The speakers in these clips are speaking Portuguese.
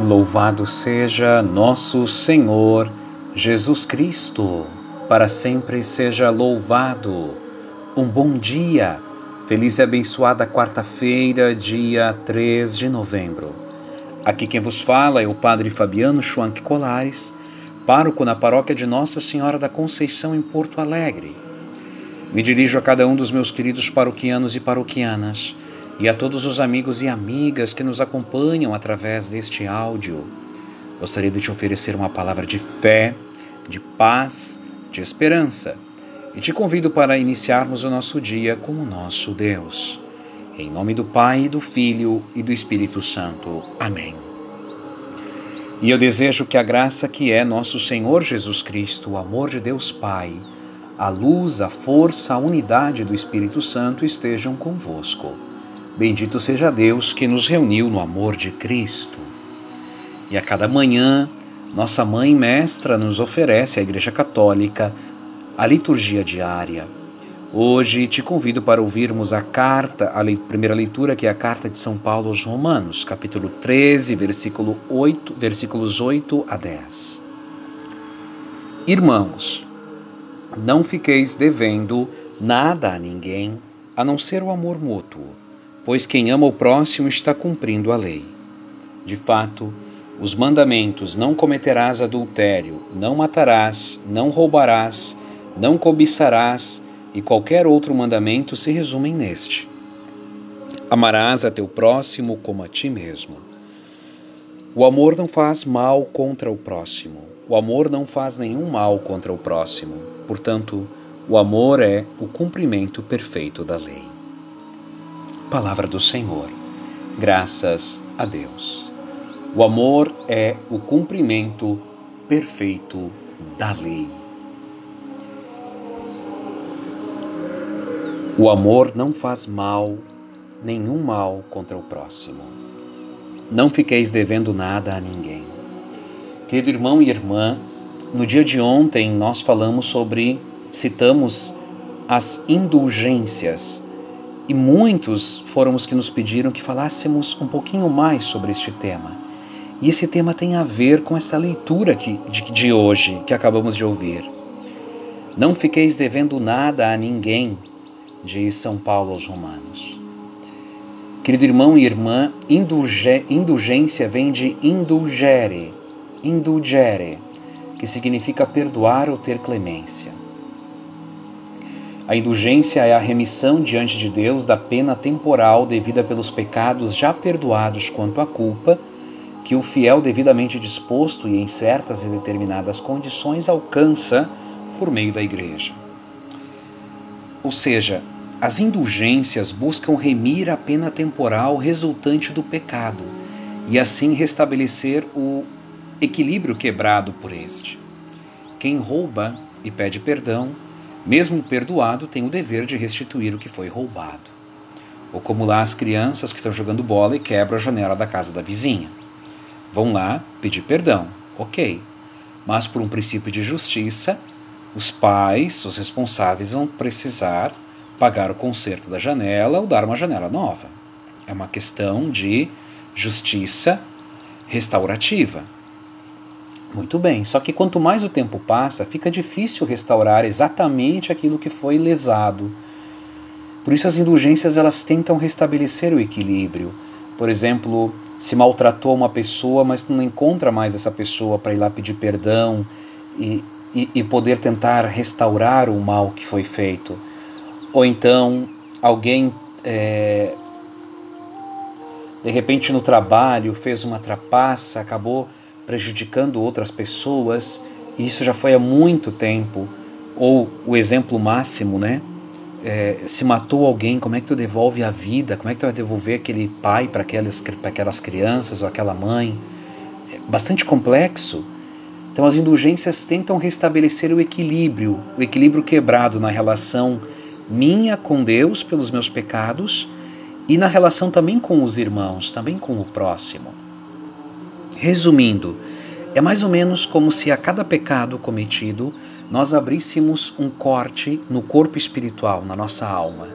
Louvado seja nosso Senhor Jesus Cristo, para sempre seja louvado. Um bom dia, feliz e abençoada quarta-feira, dia 3 de novembro. Aqui quem vos fala é o Padre Fabiano Schwank Colares, pároco na paróquia de Nossa Senhora da Conceição em Porto Alegre. Me dirijo a cada um dos meus queridos paroquianos e paroquianas e a todos os amigos e amigas que nos acompanham através deste áudio. Gostaria de te oferecer uma palavra de fé, de paz, de esperança e te convido para iniciarmos o nosso dia com o nosso Deus. Em nome do Pai, do Filho e do Espírito Santo. Amém. E eu desejo que a graça que é nosso Senhor Jesus Cristo, o amor de Deus Pai, a luz, a força, a unidade do Espírito Santo estejam convosco Bendito seja Deus que nos reuniu no amor de Cristo. E a cada manhã, nossa Mãe Mestra nos oferece, a Igreja Católica, a liturgia diária. Hoje te convido para ouvirmos a carta, a primeira leitura, que é a carta de São Paulo aos Romanos, capítulo 13, versículo 8, versículos 8 a 10. Irmãos, não fiqueis devendo nada a ninguém, a não ser o amor mútuo pois quem ama o próximo está cumprindo a lei. De fato, os mandamentos não cometerás adultério, não matarás, não roubarás, não cobiçarás e qualquer outro mandamento se resumem neste: Amarás a teu próximo como a ti mesmo. O amor não faz mal contra o próximo. O amor não faz nenhum mal contra o próximo. Portanto, o amor é o cumprimento perfeito da lei. Palavra do Senhor. Graças a Deus. O amor é o cumprimento perfeito da lei. O amor não faz mal, nenhum mal contra o próximo. Não fiqueis devendo nada a ninguém. Querido irmão e irmã, no dia de ontem nós falamos sobre, citamos as indulgências e muitos foram os que nos pediram que falássemos um pouquinho mais sobre este tema. E esse tema tem a ver com essa leitura que, de, de hoje que acabamos de ouvir. Não fiqueis devendo nada a ninguém, diz São Paulo aos Romanos. Querido irmão e irmã, indulge, indulgência vem de indulgere, indulgere, que significa perdoar ou ter clemência. A indulgência é a remissão diante de Deus da pena temporal devida pelos pecados já perdoados quanto à culpa, que o fiel devidamente disposto e em certas e determinadas condições alcança por meio da Igreja. Ou seja, as indulgências buscam remir a pena temporal resultante do pecado e assim restabelecer o equilíbrio quebrado por este. Quem rouba e pede perdão mesmo perdoado, tem o dever de restituir o que foi roubado. Ou como lá as crianças que estão jogando bola e quebram a janela da casa da vizinha. Vão lá pedir perdão, ok. Mas por um princípio de justiça, os pais, os responsáveis, vão precisar pagar o conserto da janela ou dar uma janela nova. É uma questão de justiça restaurativa. Muito bem, só que quanto mais o tempo passa, fica difícil restaurar exatamente aquilo que foi lesado. Por isso as indulgências elas tentam restabelecer o equilíbrio. Por exemplo, se maltratou uma pessoa, mas não encontra mais essa pessoa para ir lá pedir perdão e, e, e poder tentar restaurar o mal que foi feito. Ou então alguém é, de repente no trabalho fez uma trapaça, acabou prejudicando outras pessoas, e isso já foi há muito tempo. Ou o exemplo máximo, né? É, se matou alguém, como é que tu devolve a vida? Como é que tu vai devolver aquele pai para aquelas, aquelas crianças ou aquela mãe? É bastante complexo. Então as indulgências tentam restabelecer o equilíbrio, o equilíbrio quebrado na relação minha com Deus pelos meus pecados e na relação também com os irmãos, também com o próximo. Resumindo, é mais ou menos como se a cada pecado cometido nós abríssemos um corte no corpo espiritual, na nossa alma.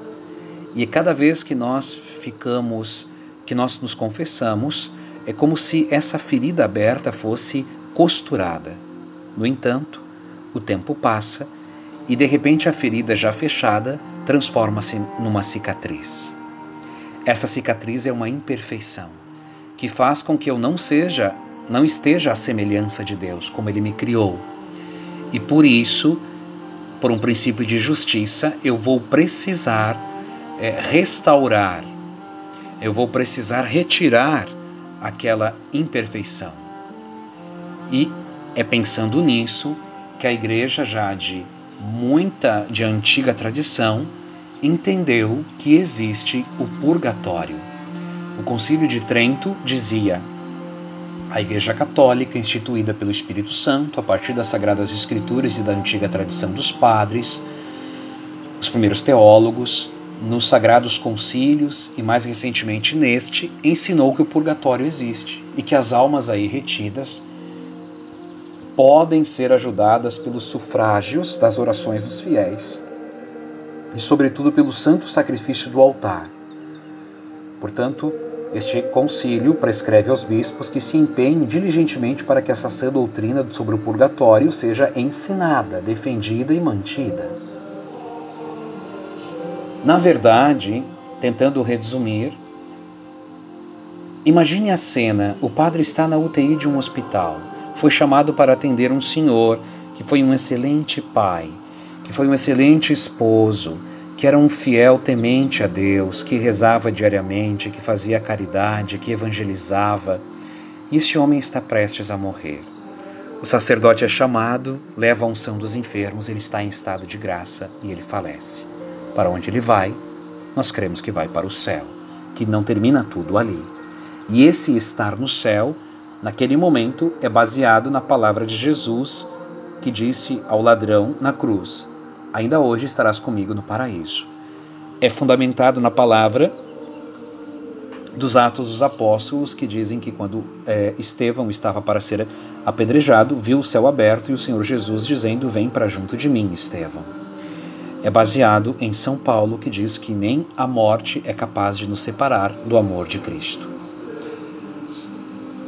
E cada vez que nós ficamos, que nós nos confessamos, é como se essa ferida aberta fosse costurada. No entanto, o tempo passa e de repente a ferida já fechada transforma-se numa cicatriz. Essa cicatriz é uma imperfeição que faz com que eu não seja, não esteja à semelhança de Deus, como ele me criou. E por isso, por um princípio de justiça, eu vou precisar é, restaurar, eu vou precisar retirar aquela imperfeição. E é pensando nisso que a igreja já de muita de antiga tradição entendeu que existe o purgatório. O Concílio de Trento dizia: a Igreja Católica, instituída pelo Espírito Santo a partir das Sagradas Escrituras e da antiga tradição dos padres, os primeiros teólogos, nos sagrados concílios e mais recentemente neste, ensinou que o purgatório existe e que as almas aí retidas podem ser ajudadas pelos sufrágios das orações dos fiéis e, sobretudo, pelo santo sacrifício do altar. Portanto, este concílio prescreve aos bispos que se empenhem diligentemente para que essa sã doutrina sobre o purgatório seja ensinada, defendida e mantida. Na verdade, tentando resumir, imagine a cena: o padre está na UTI de um hospital foi chamado para atender um senhor que foi um excelente pai, que foi um excelente esposo, que era um fiel temente a Deus, que rezava diariamente, que fazia caridade, que evangelizava. E este homem está prestes a morrer. O sacerdote é chamado, leva a unção dos enfermos, ele está em estado de graça e ele falece. Para onde ele vai? Nós cremos que vai para o céu, que não termina tudo ali. E esse estar no céu naquele momento é baseado na palavra de Jesus que disse ao ladrão na cruz: Ainda hoje estarás comigo no paraíso. É fundamentado na palavra dos Atos dos Apóstolos, que dizem que quando é, Estevão estava para ser apedrejado, viu o céu aberto e o Senhor Jesus dizendo: Vem para junto de mim, Estevão. É baseado em São Paulo, que diz que nem a morte é capaz de nos separar do amor de Cristo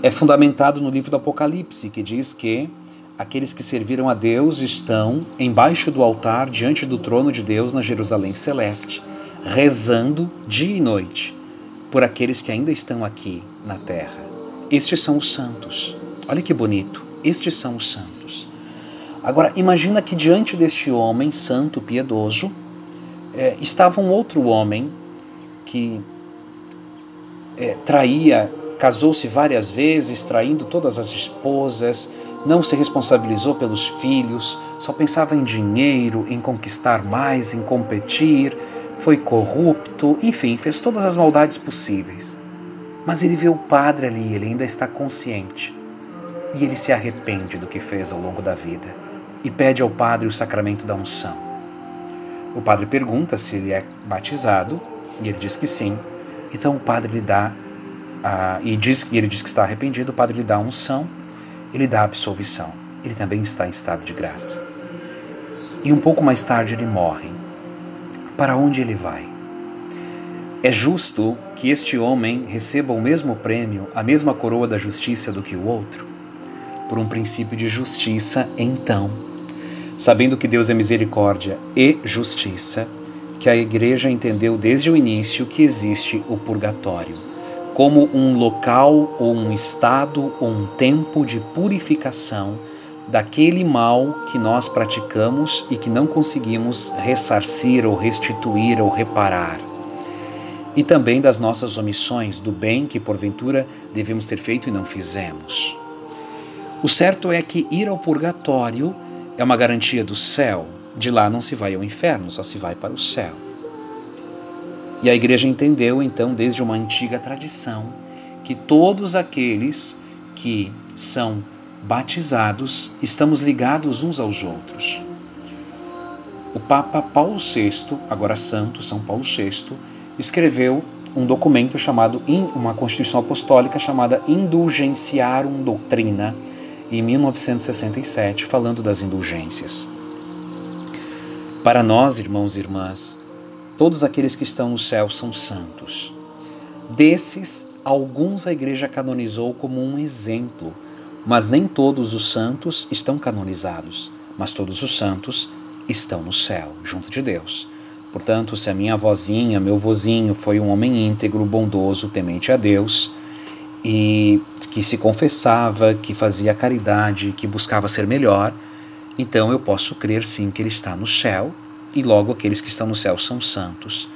é fundamentado no livro do Apocalipse, que diz que aqueles que serviram a Deus estão embaixo do altar, diante do trono de Deus na Jerusalém celeste, rezando dia e noite por aqueles que ainda estão aqui na terra. Estes são os santos. Olha que bonito. Estes são os santos. Agora, imagina que diante deste homem santo, piedoso, é, estava um outro homem que é, traía casou-se várias vezes, traindo todas as esposas, não se responsabilizou pelos filhos, só pensava em dinheiro, em conquistar mais, em competir, foi corrupto, enfim, fez todas as maldades possíveis. Mas ele vê o padre ali, ele ainda está consciente. E ele se arrepende do que fez ao longo da vida e pede ao padre o sacramento da unção. O padre pergunta se ele é batizado e ele diz que sim. Então o padre lhe dá e, diz, e ele diz que está arrependido, o padre lhe dá a unção, ele dá absolvição. Ele também está em estado de graça. E um pouco mais tarde ele morre. Para onde ele vai? É justo que este homem receba o mesmo prêmio, a mesma coroa da justiça do que o outro? Por um princípio de justiça, então, sabendo que Deus é misericórdia e justiça, que a igreja entendeu desde o início que existe o purgatório como um local ou um estado ou um tempo de purificação daquele mal que nós praticamos e que não conseguimos ressarcir ou restituir ou reparar. E também das nossas omissões, do bem que porventura devemos ter feito e não fizemos. O certo é que ir ao purgatório é uma garantia do céu. De lá não se vai ao inferno, só se vai para o céu. E a igreja entendeu, então, desde uma antiga tradição, que todos aqueles que são batizados estamos ligados uns aos outros. O Papa Paulo VI, agora santo, São Paulo VI, escreveu um documento chamado, uma Constituição Apostólica chamada Indulgenciarum Doutrina, em 1967, falando das indulgências. Para nós, irmãos e irmãs, Todos aqueles que estão no céu são santos. Desses, alguns a igreja canonizou como um exemplo, mas nem todos os santos estão canonizados, mas todos os santos estão no céu, junto de Deus. Portanto, se a minha avózinha, meu vozinho foi um homem íntegro, bondoso, temente a Deus, e que se confessava, que fazia caridade, que buscava ser melhor, então eu posso crer sim que ele está no céu, e logo aqueles que estão no céu são santos.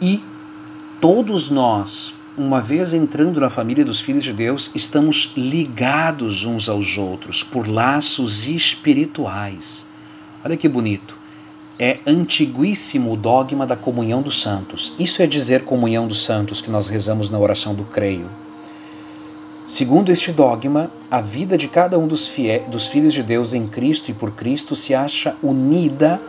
E todos nós, uma vez entrando na família dos filhos de Deus, estamos ligados uns aos outros por laços espirituais. Olha que bonito é antiguíssimo o dogma da comunhão dos santos. Isso é dizer comunhão dos santos que nós rezamos na oração do creio. Segundo este dogma, a vida de cada um dos, dos filhos de Deus em Cristo e por Cristo se acha unida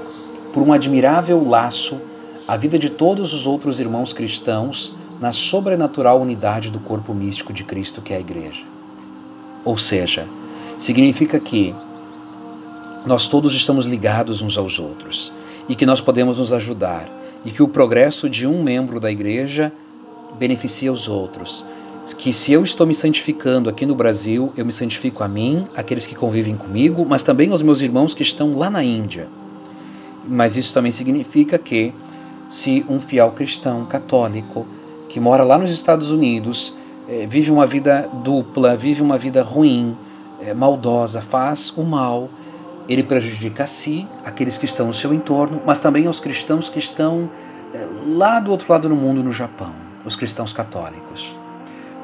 por um admirável laço à vida de todos os outros irmãos cristãos na sobrenatural unidade do corpo místico de Cristo que é a Igreja. Ou seja, significa que nós todos estamos ligados uns aos outros e que nós podemos nos ajudar e que o progresso de um membro da igreja beneficia os outros. Que se eu estou me santificando aqui no Brasil, eu me santifico a mim, aqueles que convivem comigo, mas também aos meus irmãos que estão lá na Índia. Mas isso também significa que se um fiel cristão católico que mora lá nos Estados Unidos eh, vive uma vida dupla, vive uma vida ruim, eh, maldosa, faz o mal, ele prejudica a si, aqueles que estão no seu entorno, mas também aos cristãos que estão eh, lá do outro lado do mundo, no Japão, os cristãos católicos.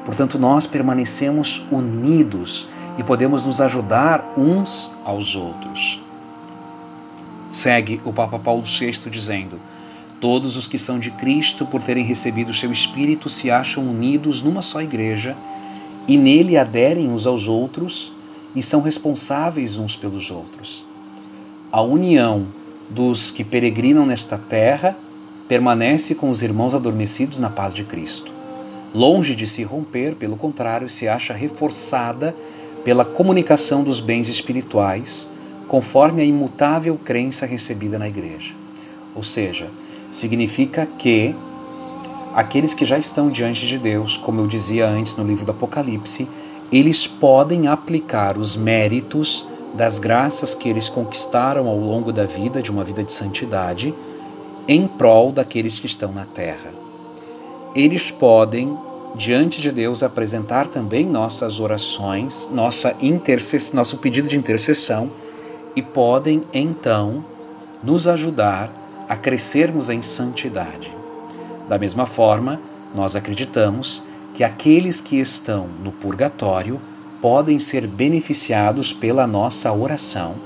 Portanto, nós permanecemos unidos e podemos nos ajudar uns aos outros. Segue o Papa Paulo VI dizendo: Todos os que são de Cristo, por terem recebido seu Espírito, se acham unidos numa só igreja e nele aderem uns aos outros e são responsáveis uns pelos outros. A união dos que peregrinam nesta terra permanece com os irmãos adormecidos na paz de Cristo. Longe de se romper, pelo contrário, se acha reforçada pela comunicação dos bens espirituais, conforme a imutável crença recebida na Igreja. Ou seja, significa que aqueles que já estão diante de Deus, como eu dizia antes no livro do Apocalipse, eles podem aplicar os méritos das graças que eles conquistaram ao longo da vida, de uma vida de santidade, em prol daqueles que estão na terra. Eles podem, diante de Deus, apresentar também nossas orações, nossa nosso pedido de intercessão e podem então nos ajudar a crescermos em santidade. Da mesma forma, nós acreditamos que aqueles que estão no purgatório podem ser beneficiados pela nossa oração,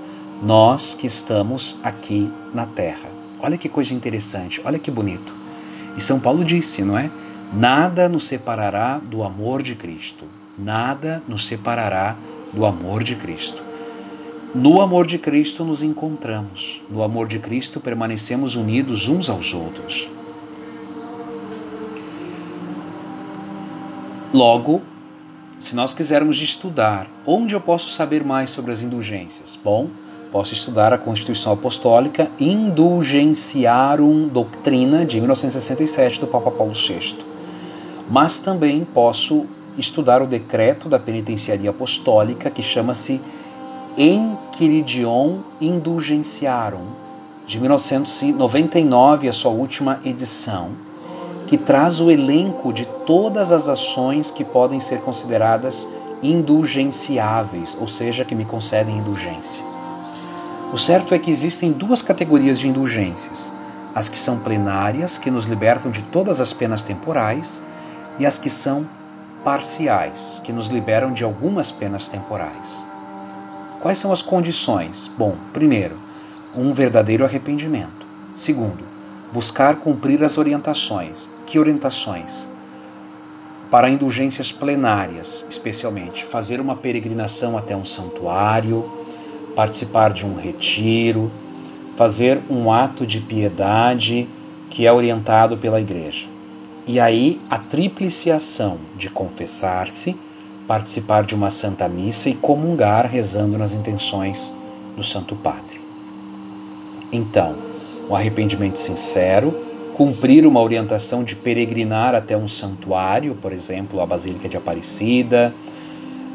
nós que estamos aqui na terra. Olha que coisa interessante, olha que bonito. E São Paulo disse, não é? Nada nos separará do amor de Cristo. Nada nos separará do amor de Cristo. No amor de Cristo nos encontramos. No amor de Cristo permanecemos unidos uns aos outros. Logo, se nós quisermos estudar onde eu posso saber mais sobre as indulgências, bom, posso estudar a Constituição Apostólica Indulgenciarum Doctrina de 1967 do Papa Paulo VI. Mas também posso estudar o decreto da Penitenciaria Apostólica que chama-se Enquiridion Indulgenciarum de 1999, a sua última edição que traz o elenco de todas as ações que podem ser consideradas indulgenciáveis, ou seja, que me concedem indulgência. O certo é que existem duas categorias de indulgências: as que são plenárias, que nos libertam de todas as penas temporais, e as que são parciais, que nos liberam de algumas penas temporais. Quais são as condições? Bom, primeiro, um verdadeiro arrependimento. Segundo, buscar cumprir as orientações. Que orientações? Para indulgências plenárias, especialmente, fazer uma peregrinação até um santuário, participar de um retiro, fazer um ato de piedade que é orientado pela igreja. E aí a tríplice ação de confessar-se, participar de uma santa missa e comungar rezando nas intenções do Santo Padre. Então, o arrependimento sincero, cumprir uma orientação de peregrinar até um santuário, por exemplo, a Basílica de Aparecida,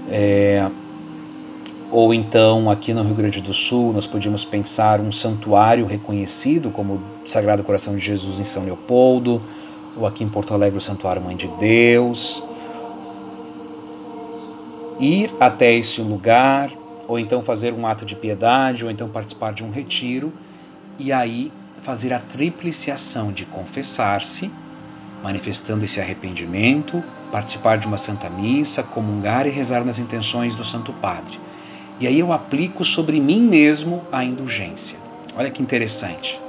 é, ou então aqui no Rio Grande do Sul nós podíamos pensar um santuário reconhecido como Sagrado Coração de Jesus em São Leopoldo, ou aqui em Porto Alegre o Santuário Mãe de Deus. Ir até esse lugar, ou então fazer um ato de piedade, ou então participar de um retiro, e aí fazer a tríplice ação de confessar-se, manifestando esse arrependimento, participar de uma santa missa, comungar e rezar nas intenções do Santo Padre. E aí eu aplico sobre mim mesmo a indulgência. Olha que interessante.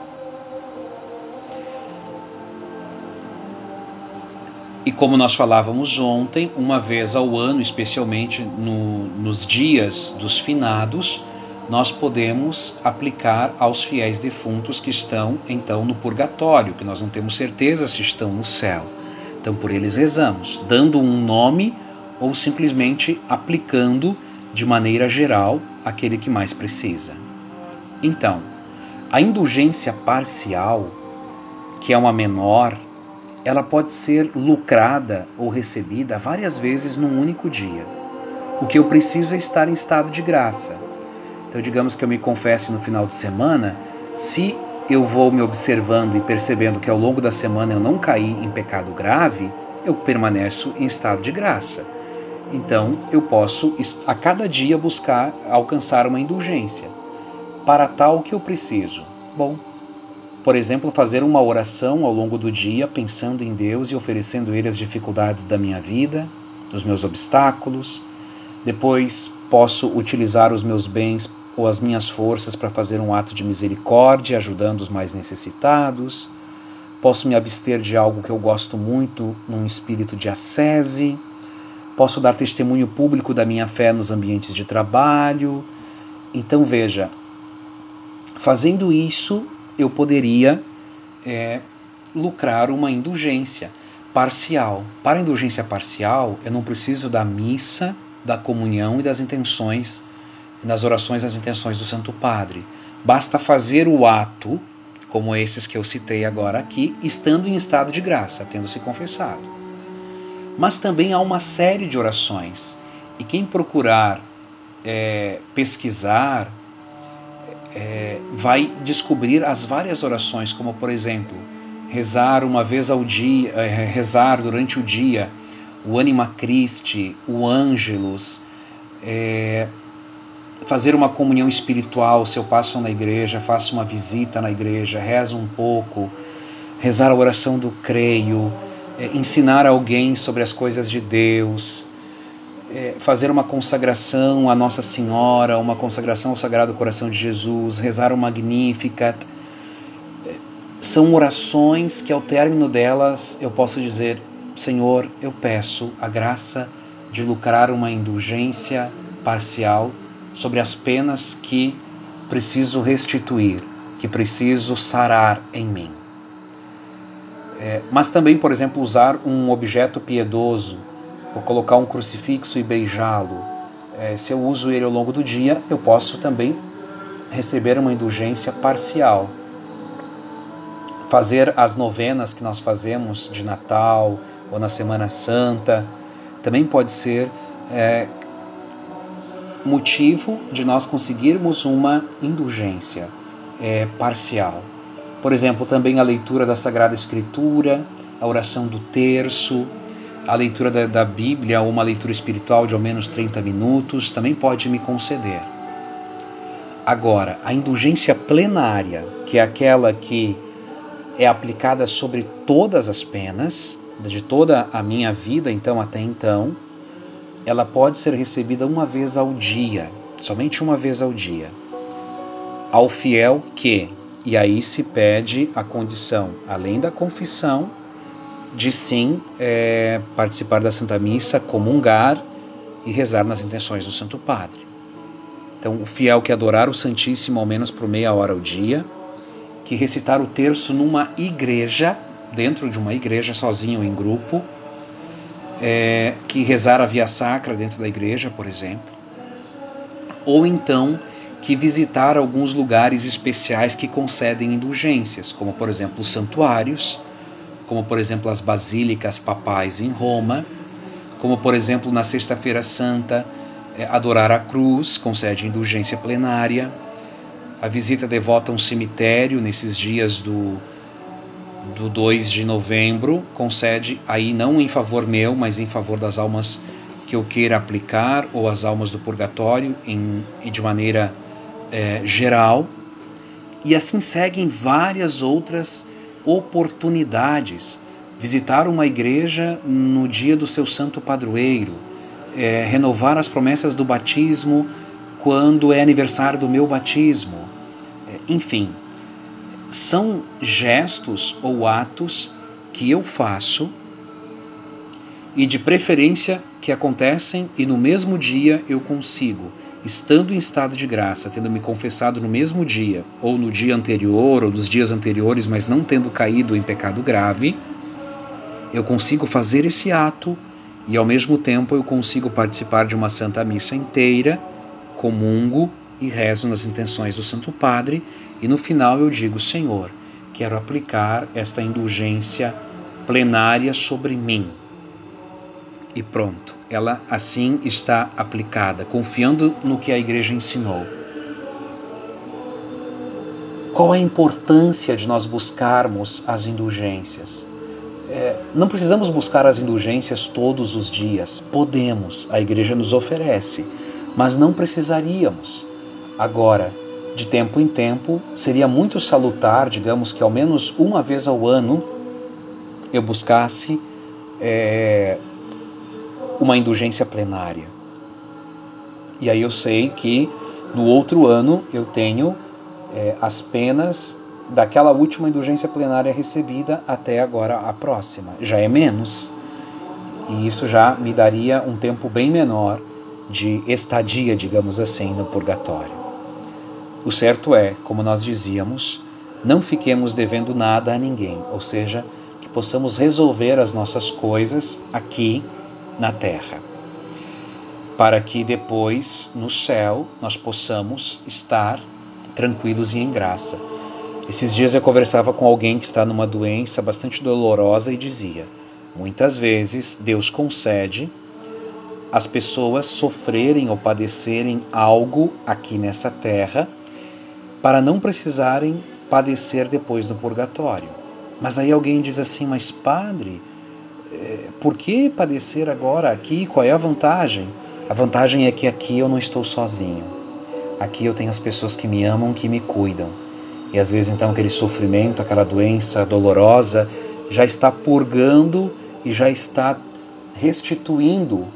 E como nós falávamos ontem, uma vez ao ano, especialmente no, nos dias dos finados, nós podemos aplicar aos fiéis defuntos que estão então no purgatório, que nós não temos certeza se estão no céu. Então por eles rezamos, dando um nome ou simplesmente aplicando de maneira geral aquele que mais precisa. Então, a indulgência parcial, que é uma menor, ela pode ser lucrada ou recebida várias vezes num único dia. O que eu preciso é estar em estado de graça. Então, digamos que eu me confesse no final de semana, se eu vou me observando e percebendo que ao longo da semana eu não caí em pecado grave, eu permaneço em estado de graça. Então, eu posso a cada dia buscar alcançar uma indulgência. Para tal que eu preciso? Bom, por exemplo, fazer uma oração ao longo do dia pensando em Deus e oferecendo Ele as dificuldades da minha vida, os meus obstáculos. Depois posso utilizar os meus bens ou as minhas forças para fazer um ato de misericórdia, ajudando os mais necessitados. Posso me abster de algo que eu gosto muito, num espírito de ascese. Posso dar testemunho público da minha fé nos ambientes de trabalho. Então veja, fazendo isso, eu poderia é, lucrar uma indulgência parcial. Para a indulgência parcial, eu não preciso da missa, da comunhão e das intenções nas orações as intenções do Santo Padre. Basta fazer o ato, como esses que eu citei agora aqui, estando em estado de graça, tendo se confessado. Mas também há uma série de orações, e quem procurar é, pesquisar é, vai descobrir as várias orações, como por exemplo, rezar uma vez ao dia, é, rezar durante o dia o Anima Christi, o Ângelus, é, fazer uma comunhão espiritual, se eu passo na igreja, faço uma visita na igreja, rezo um pouco, rezar a oração do creio, é, ensinar alguém sobre as coisas de Deus, é, fazer uma consagração à Nossa Senhora, uma consagração ao Sagrado Coração de Jesus, rezar o Magnificat. É, são orações que, ao término delas, eu posso dizer: Senhor, eu peço a graça de lucrar uma indulgência parcial sobre as penas que preciso restituir, que preciso sarar em mim. É, mas também, por exemplo, usar um objeto piedoso, ou colocar um crucifixo e beijá-lo. É, se eu uso ele ao longo do dia, eu posso também receber uma indulgência parcial. Fazer as novenas que nós fazemos de Natal ou na Semana Santa também pode ser é, motivo de nós conseguirmos uma indulgência é, parcial. Por exemplo, também a leitura da Sagrada Escritura, a oração do terço, a leitura da, da Bíblia ou uma leitura espiritual de ao menos 30 minutos também pode me conceder. Agora, a indulgência plenária, que é aquela que é aplicada sobre todas as penas, de toda a minha vida, então até então, ela pode ser recebida uma vez ao dia, somente uma vez ao dia, ao fiel que, e aí se pede a condição, além da confissão, de sim é, participar da Santa Missa, comungar e rezar nas intenções do Santo Padre. Então, o fiel que adorar o Santíssimo ao menos por meia hora ao dia, que recitar o terço numa igreja, dentro de uma igreja, sozinho em grupo, é, que rezar a via sacra dentro da igreja, por exemplo, ou então que visitar alguns lugares especiais que concedem indulgências, como por exemplo os santuários, como por exemplo as basílicas papais em Roma, como por exemplo na Sexta-feira Santa, é, adorar a cruz concede indulgência plenária, a visita devota a um cemitério nesses dias do, do 2 de novembro concede aí não em favor meu, mas em favor das almas que eu queira aplicar ou as almas do purgatório em, de maneira é, geral. E assim seguem várias outras oportunidades. Visitar uma igreja no dia do seu santo padroeiro, é, renovar as promessas do batismo quando é aniversário do meu batismo. É, enfim, são gestos ou atos que eu faço e de preferência que acontecem e no mesmo dia eu consigo, estando em estado de graça, tendo me confessado no mesmo dia, ou no dia anterior, ou nos dias anteriores, mas não tendo caído em pecado grave, eu consigo fazer esse ato e ao mesmo tempo eu consigo participar de uma Santa Missa inteira, comungo e rezo nas intenções do Santo Padre, e no final eu digo: Senhor, quero aplicar esta indulgência plenária sobre mim e pronto. Ela assim está aplicada, confiando no que a igreja ensinou. Qual a importância de nós buscarmos as indulgências? É, não precisamos buscar as indulgências todos os dias. Podemos, a igreja nos oferece, mas não precisaríamos. Agora, de tempo em tempo, seria muito salutar, digamos que ao menos uma vez ao ano eu buscasse é, uma indulgência plenária. E aí eu sei que no outro ano eu tenho é, as penas daquela última indulgência plenária recebida até agora a próxima. Já é menos. E isso já me daria um tempo bem menor de estadia, digamos assim, no purgatório. O certo é, como nós dizíamos, não fiquemos devendo nada a ninguém, ou seja, que possamos resolver as nossas coisas aqui na terra, para que depois no céu nós possamos estar tranquilos e em graça. Esses dias eu conversava com alguém que está numa doença bastante dolorosa e dizia: muitas vezes Deus concede as pessoas sofrerem ou padecerem algo aqui nessa terra para não precisarem padecer depois no purgatório. Mas aí alguém diz assim: Mas, padre, é, por que padecer agora aqui? Qual é a vantagem? A vantagem é que aqui eu não estou sozinho. Aqui eu tenho as pessoas que me amam, que me cuidam. E às vezes então aquele sofrimento, aquela doença dolorosa já está purgando e já está restituindo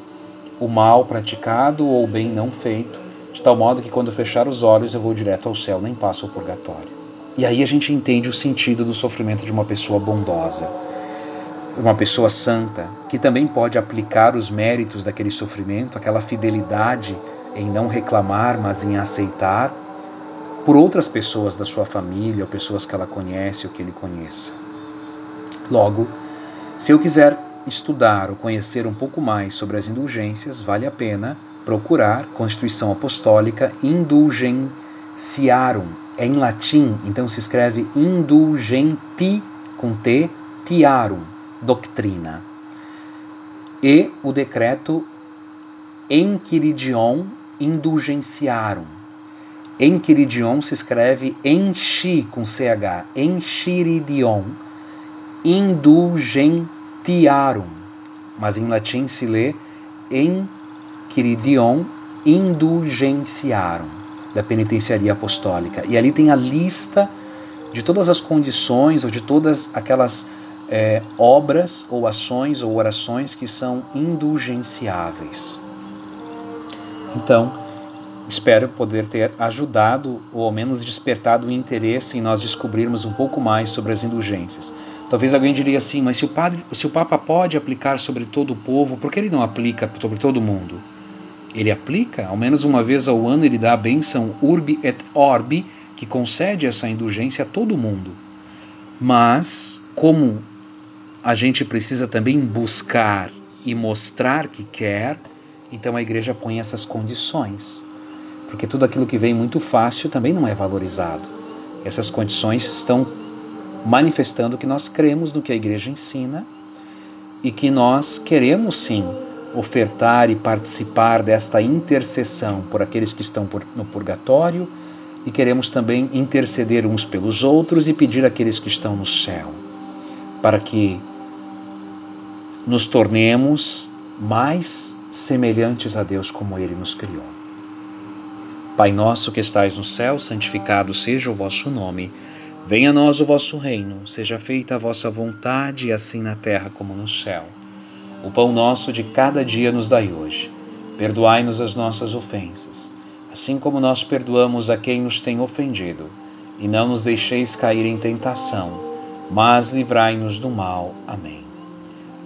o mal praticado ou o bem não feito, de tal modo que quando fechar os olhos eu vou direto ao céu, nem passo ao purgatório. E aí a gente entende o sentido do sofrimento de uma pessoa bondosa uma pessoa santa que também pode aplicar os méritos daquele sofrimento, aquela fidelidade em não reclamar, mas em aceitar, por outras pessoas da sua família, ou pessoas que ela conhece ou que ele conheça. Logo, se eu quiser estudar ou conhecer um pouco mais sobre as indulgências, vale a pena procurar Constituição Apostólica Indulgentiarum. É em latim, então se escreve indulgenti com T, tiarum doutrina. E o decreto Enquiridion Indulgenciarum. Enquiridion se escreve enchi com CH, Enchiridion Indulgentiarum, mas em latim se lê Enquiridion Indulgenciarum, da penitenciaria apostólica. E ali tem a lista de todas as condições ou de todas aquelas é, obras ou ações ou orações que são indulgenciáveis. Então, espero poder ter ajudado ou ao menos despertado o interesse em nós descobrirmos um pouco mais sobre as indulgências. Talvez alguém diria assim, mas se o, padre, se o Papa pode aplicar sobre todo o povo, por que ele não aplica sobre todo mundo? Ele aplica, ao menos uma vez ao ano, ele dá a bênção Urbi et Orbi, que concede essa indulgência a todo mundo. Mas, como a gente precisa também buscar e mostrar que quer, então a igreja põe essas condições. porque tudo aquilo que vem muito fácil também não é valorizado. Essas condições estão manifestando que nós cremos no que a igreja ensina e que nós queremos sim ofertar e participar desta intercessão por aqueles que estão no purgatório e queremos também interceder uns pelos outros e pedir àqueles que estão no céu, para que nos tornemos mais semelhantes a Deus como Ele nos criou. Pai nosso que estais no céu, santificado seja o vosso nome. Venha a nós o vosso reino, seja feita a vossa vontade, assim na terra como no céu. O pão nosso de cada dia nos dai hoje. Perdoai-nos as nossas ofensas, assim como nós perdoamos a quem nos tem ofendido. E não nos deixeis cair em tentação, mas livrai-nos do mal. Amém.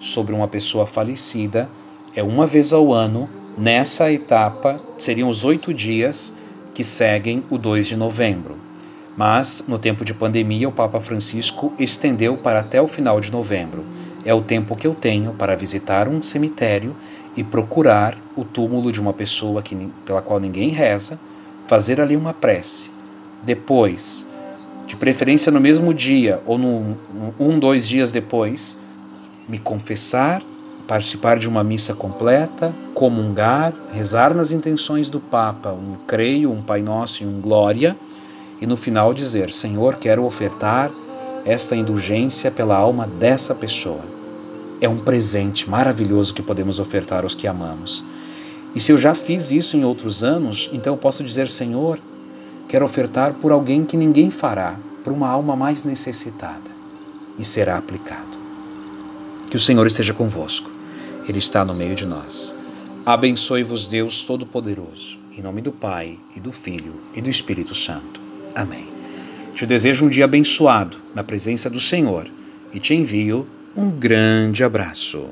sobre uma pessoa falecida, é uma vez ao ano, nessa etapa, seriam os oito dias que seguem o 2 de novembro. Mas, no tempo de pandemia, o Papa Francisco estendeu para até o final de novembro é o tempo que eu tenho para visitar um cemitério e procurar o túmulo de uma pessoa que, pela qual ninguém reza, fazer ali uma prece. Depois, de preferência no mesmo dia ou no, um, dois dias depois, me confessar, participar de uma missa completa, comungar, rezar nas intenções do Papa, um creio, um Pai Nosso e um Glória, e no final dizer: Senhor, quero ofertar esta indulgência pela alma dessa pessoa. É um presente maravilhoso que podemos ofertar aos que amamos. E se eu já fiz isso em outros anos, então eu posso dizer: Senhor, quero ofertar por alguém que ninguém fará, por uma alma mais necessitada. E será aplicado. Que o Senhor esteja convosco. Ele está no meio de nós. Abençoe-vos, Deus Todo-Poderoso, em nome do Pai, e do Filho, e do Espírito Santo. Amém. Te desejo um dia abençoado na presença do Senhor e te envio um grande abraço.